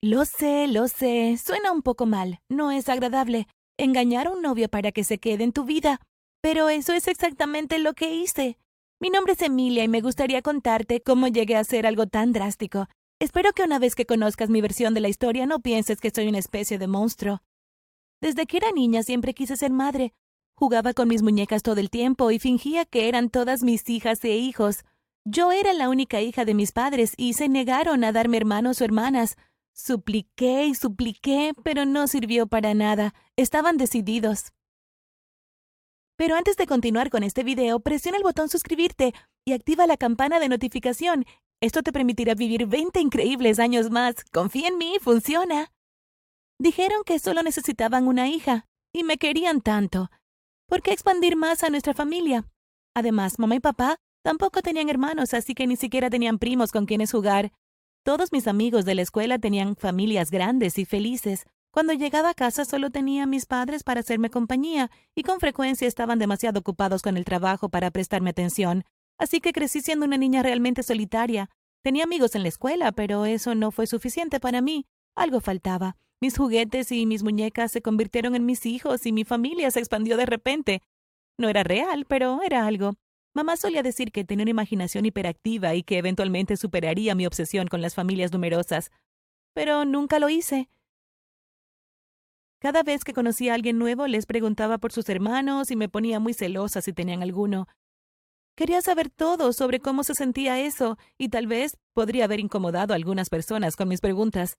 Lo sé, lo sé, suena un poco mal, no es agradable engañar a un novio para que se quede en tu vida, pero eso es exactamente lo que hice. Mi nombre es Emilia y me gustaría contarte cómo llegué a hacer algo tan drástico. Espero que una vez que conozcas mi versión de la historia no pienses que soy una especie de monstruo. Desde que era niña siempre quise ser madre. Jugaba con mis muñecas todo el tiempo y fingía que eran todas mis hijas e hijos. Yo era la única hija de mis padres y se negaron a darme hermanos o hermanas. Supliqué y supliqué, pero no sirvió para nada. Estaban decididos. Pero antes de continuar con este video, presiona el botón suscribirte y activa la campana de notificación. Esto te permitirá vivir 20 increíbles años más. Confía en mí, funciona. Dijeron que solo necesitaban una hija, y me querían tanto. ¿Por qué expandir más a nuestra familia? Además, mamá y papá tampoco tenían hermanos, así que ni siquiera tenían primos con quienes jugar. Todos mis amigos de la escuela tenían familias grandes y felices. Cuando llegaba a casa solo tenía a mis padres para hacerme compañía, y con frecuencia estaban demasiado ocupados con el trabajo para prestarme atención. Así que crecí siendo una niña realmente solitaria. Tenía amigos en la escuela, pero eso no fue suficiente para mí. Algo faltaba. Mis juguetes y mis muñecas se convirtieron en mis hijos y mi familia se expandió de repente. No era real, pero era algo. Mamá solía decir que tenía una imaginación hiperactiva y que eventualmente superaría mi obsesión con las familias numerosas. Pero nunca lo hice. Cada vez que conocía a alguien nuevo les preguntaba por sus hermanos y me ponía muy celosa si tenían alguno. Quería saber todo sobre cómo se sentía eso y tal vez podría haber incomodado a algunas personas con mis preguntas.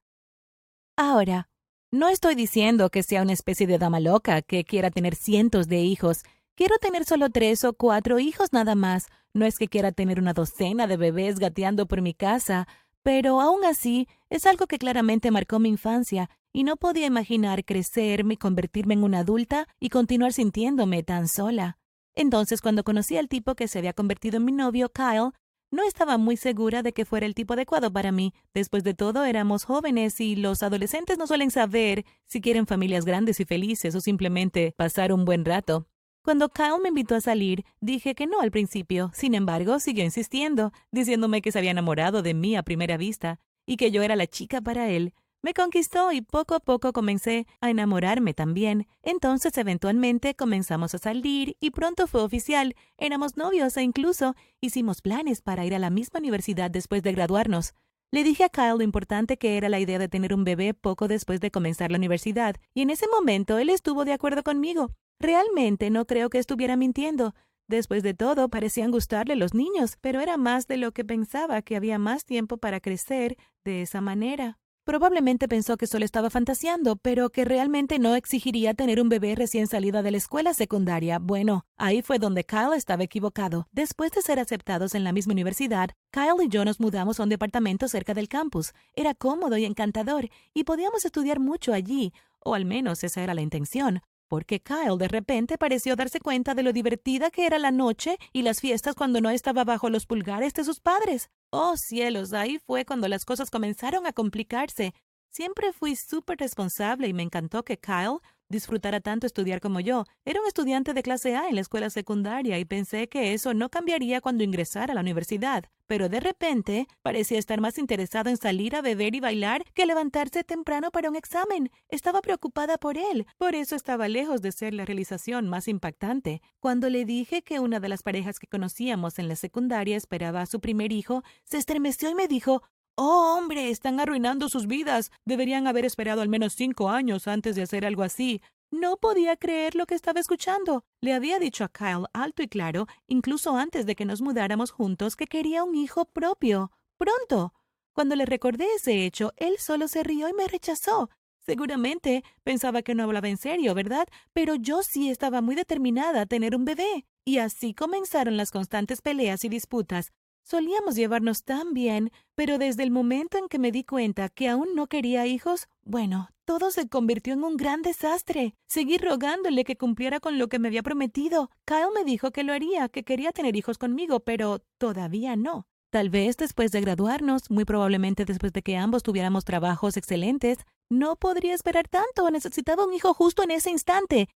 Ahora, no estoy diciendo que sea una especie de dama loca que quiera tener cientos de hijos Quiero tener solo tres o cuatro hijos nada más. No es que quiera tener una docena de bebés gateando por mi casa, pero aún así es algo que claramente marcó mi infancia y no podía imaginar crecerme, convertirme en una adulta y continuar sintiéndome tan sola. Entonces, cuando conocí al tipo que se había convertido en mi novio, Kyle, no estaba muy segura de que fuera el tipo adecuado para mí. Después de todo, éramos jóvenes y los adolescentes no suelen saber si quieren familias grandes y felices o simplemente pasar un buen rato. Cuando Kyle me invitó a salir, dije que no al principio. Sin embargo, siguió insistiendo, diciéndome que se había enamorado de mí a primera vista y que yo era la chica para él. Me conquistó y poco a poco comencé a enamorarme también. Entonces, eventualmente, comenzamos a salir y pronto fue oficial. Éramos novios e incluso hicimos planes para ir a la misma universidad después de graduarnos. Le dije a Kyle lo importante que era la idea de tener un bebé poco después de comenzar la universidad, y en ese momento él estuvo de acuerdo conmigo. Realmente no creo que estuviera mintiendo. Después de todo, parecían gustarle los niños, pero era más de lo que pensaba que había más tiempo para crecer de esa manera. Probablemente pensó que solo estaba fantaseando, pero que realmente no exigiría tener un bebé recién salida de la escuela secundaria. Bueno, ahí fue donde Kyle estaba equivocado. Después de ser aceptados en la misma universidad, Kyle y yo nos mudamos a un departamento cerca del campus. Era cómodo y encantador, y podíamos estudiar mucho allí, o al menos esa era la intención porque Kyle de repente pareció darse cuenta de lo divertida que era la noche y las fiestas cuando no estaba bajo los pulgares de sus padres. Oh cielos, ahí fue cuando las cosas comenzaron a complicarse. Siempre fui súper responsable y me encantó que Kyle disfrutara tanto estudiar como yo. Era un estudiante de clase A en la escuela secundaria y pensé que eso no cambiaría cuando ingresara a la universidad. Pero de repente parecía estar más interesado en salir a beber y bailar que levantarse temprano para un examen. Estaba preocupada por él, por eso estaba lejos de ser la realización más impactante. Cuando le dije que una de las parejas que conocíamos en la secundaria esperaba a su primer hijo, se estremeció y me dijo Oh, hombre, están arruinando sus vidas. Deberían haber esperado al menos cinco años antes de hacer algo así. No podía creer lo que estaba escuchando. Le había dicho a Kyle alto y claro, incluso antes de que nos mudáramos juntos, que quería un hijo propio. Pronto. Cuando le recordé ese hecho, él solo se rió y me rechazó. Seguramente pensaba que no hablaba en serio, ¿verdad? Pero yo sí estaba muy determinada a tener un bebé. Y así comenzaron las constantes peleas y disputas. Solíamos llevarnos tan bien, pero desde el momento en que me di cuenta que aún no quería hijos, bueno, todo se convirtió en un gran desastre. Seguí rogándole que cumpliera con lo que me había prometido. Kyle me dijo que lo haría, que quería tener hijos conmigo, pero todavía no. Tal vez después de graduarnos, muy probablemente después de que ambos tuviéramos trabajos excelentes, no podría esperar tanto. Necesitaba un hijo justo en ese instante.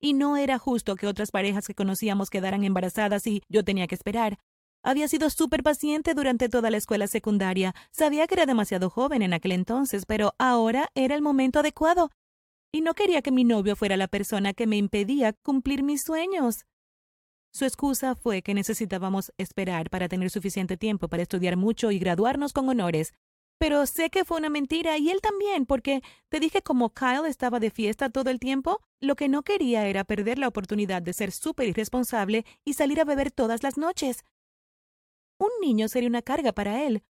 Y no era justo que otras parejas que conocíamos quedaran embarazadas y yo tenía que esperar. Había sido súper paciente durante toda la escuela secundaria. Sabía que era demasiado joven en aquel entonces, pero ahora era el momento adecuado. Y no quería que mi novio fuera la persona que me impedía cumplir mis sueños. Su excusa fue que necesitábamos esperar para tener suficiente tiempo para estudiar mucho y graduarnos con honores. Pero sé que fue una mentira y él también, porque te dije como Kyle estaba de fiesta todo el tiempo, lo que no quería era perder la oportunidad de ser súper irresponsable y salir a beber todas las noches. Un niño sería una carga para él.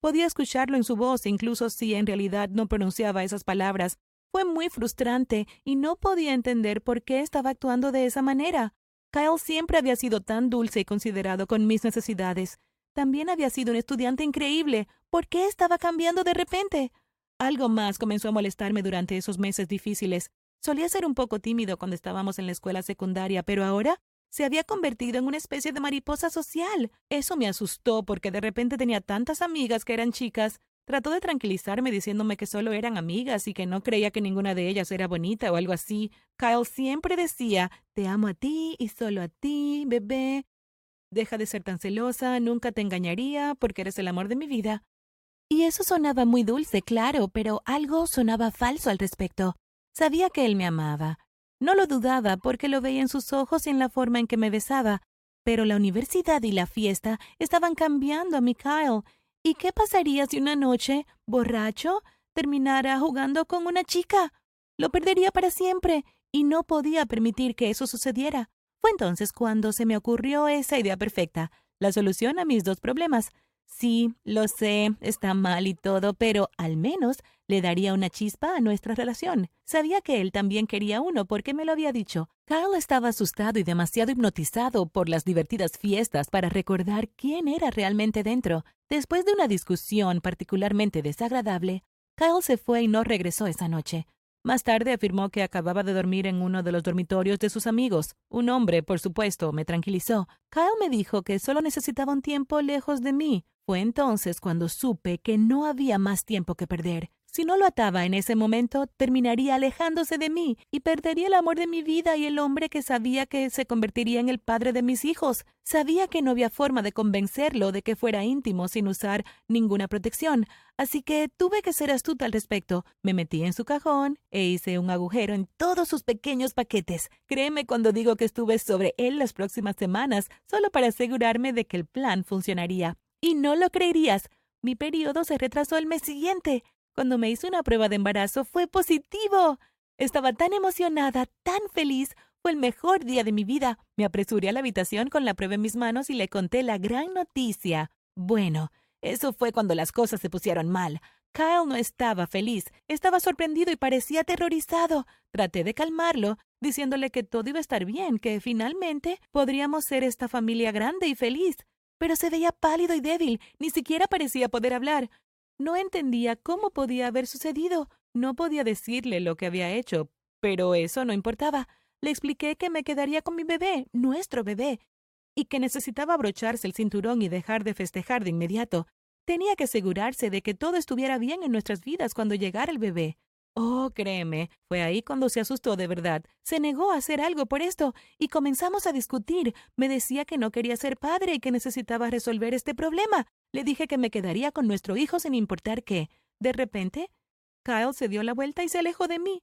Podía escucharlo en su voz, incluso si en realidad no pronunciaba esas palabras. Fue muy frustrante y no podía entender por qué estaba actuando de esa manera. Kyle siempre había sido tan dulce y considerado con mis necesidades. También había sido un estudiante increíble. ¿Por qué estaba cambiando de repente? Algo más comenzó a molestarme durante esos meses difíciles. Solía ser un poco tímido cuando estábamos en la escuela secundaria, pero ahora se había convertido en una especie de mariposa social. Eso me asustó porque de repente tenía tantas amigas que eran chicas. Trató de tranquilizarme diciéndome que solo eran amigas y que no creía que ninguna de ellas era bonita o algo así. Kyle siempre decía, te amo a ti y solo a ti, bebé. Deja de ser tan celosa, nunca te engañaría, porque eres el amor de mi vida. Y eso sonaba muy dulce, claro, pero algo sonaba falso al respecto. Sabía que él me amaba. No lo dudaba porque lo veía en sus ojos y en la forma en que me besaba. Pero la universidad y la fiesta estaban cambiando a mi Kyle. ¿Y qué pasaría si una noche, borracho, terminara jugando con una chica? Lo perdería para siempre y no podía permitir que eso sucediera. Fue entonces cuando se me ocurrió esa idea perfecta, la solución a mis dos problemas. Sí, lo sé, está mal y todo, pero al menos le daría una chispa a nuestra relación. Sabía que él también quería uno porque me lo había dicho. Carl estaba asustado y demasiado hipnotizado por las divertidas fiestas para recordar quién era realmente dentro. Después de una discusión particularmente desagradable, Kyle se fue y no regresó esa noche. Más tarde afirmó que acababa de dormir en uno de los dormitorios de sus amigos. Un hombre, por supuesto, me tranquilizó. Kyle me dijo que solo necesitaba un tiempo lejos de mí. Fue entonces cuando supe que no había más tiempo que perder. Si no lo ataba en ese momento, terminaría alejándose de mí y perdería el amor de mi vida y el hombre que sabía que se convertiría en el padre de mis hijos. Sabía que no había forma de convencerlo de que fuera íntimo sin usar ninguna protección, así que tuve que ser astuta al respecto. Me metí en su cajón e hice un agujero en todos sus pequeños paquetes. Créeme cuando digo que estuve sobre él las próximas semanas, solo para asegurarme de que el plan funcionaría. Y no lo creerías. Mi periodo se retrasó el mes siguiente. Cuando me hice una prueba de embarazo fue positivo. Estaba tan emocionada, tan feliz. Fue el mejor día de mi vida. Me apresuré a la habitación con la prueba en mis manos y le conté la gran noticia. Bueno, eso fue cuando las cosas se pusieron mal. Kyle no estaba feliz, estaba sorprendido y parecía aterrorizado. Traté de calmarlo, diciéndole que todo iba a estar bien, que finalmente podríamos ser esta familia grande y feliz. Pero se veía pálido y débil, ni siquiera parecía poder hablar. No entendía cómo podía haber sucedido. No podía decirle lo que había hecho, pero eso no importaba. Le expliqué que me quedaría con mi bebé, nuestro bebé, y que necesitaba abrocharse el cinturón y dejar de festejar de inmediato. Tenía que asegurarse de que todo estuviera bien en nuestras vidas cuando llegara el bebé. Oh, créeme, fue ahí cuando se asustó de verdad. Se negó a hacer algo por esto y comenzamos a discutir. Me decía que no quería ser padre y que necesitaba resolver este problema. Le dije que me quedaría con nuestro hijo sin importar qué. De repente, Kyle se dio la vuelta y se alejó de mí.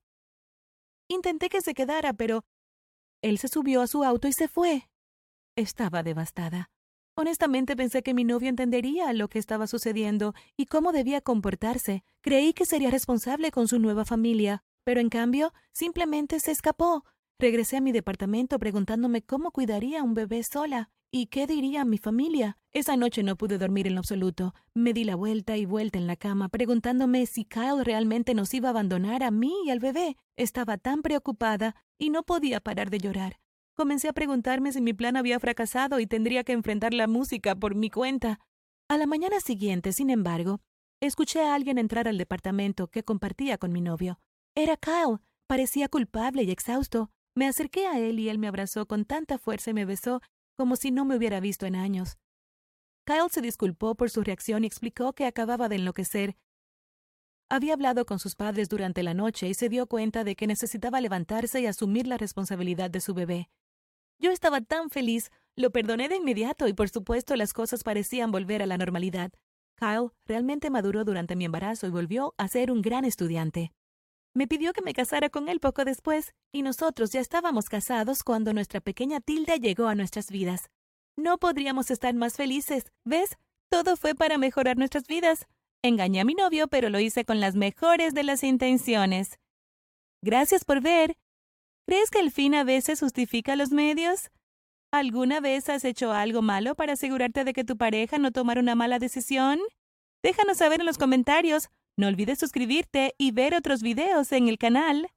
Intenté que se quedara, pero él se subió a su auto y se fue. Estaba devastada. Honestamente pensé que mi novio entendería lo que estaba sucediendo y cómo debía comportarse. Creí que sería responsable con su nueva familia, pero en cambio simplemente se escapó. Regresé a mi departamento preguntándome cómo cuidaría a un bebé sola y qué diría mi familia. Esa noche no pude dormir en lo absoluto. Me di la vuelta y vuelta en la cama preguntándome si Kyle realmente nos iba a abandonar a mí y al bebé. Estaba tan preocupada y no podía parar de llorar. Comencé a preguntarme si mi plan había fracasado y tendría que enfrentar la música por mi cuenta. A la mañana siguiente, sin embargo, escuché a alguien entrar al departamento que compartía con mi novio. Era Kyle. Parecía culpable y exhausto. Me acerqué a él y él me abrazó con tanta fuerza y me besó como si no me hubiera visto en años. Kyle se disculpó por su reacción y explicó que acababa de enloquecer. Había hablado con sus padres durante la noche y se dio cuenta de que necesitaba levantarse y asumir la responsabilidad de su bebé. Yo estaba tan feliz, Lo perdoné de inmediato y por supuesto las cosas parecían volver a la normalidad. Kyle realmente maduró durante mi embarazo y volvió a ser un gran estudiante. Me pidió que me casara con él poco después, y nosotros ya estábamos casados cuando nuestra pequeña Tilda llegó a nuestras vidas. No podríamos estar más felices. ¿Ves? Todo fue para mejorar nuestras vidas. Engañé a mi novio, pero lo hice con las mejores de las intenciones. Gracias por ver. ¿Crees que el fin a veces justifica los medios? ¿Alguna vez has hecho algo malo para asegurarte de que tu pareja no tomara una mala decisión? Déjanos saber en los comentarios. No olvides suscribirte y ver otros videos en el canal.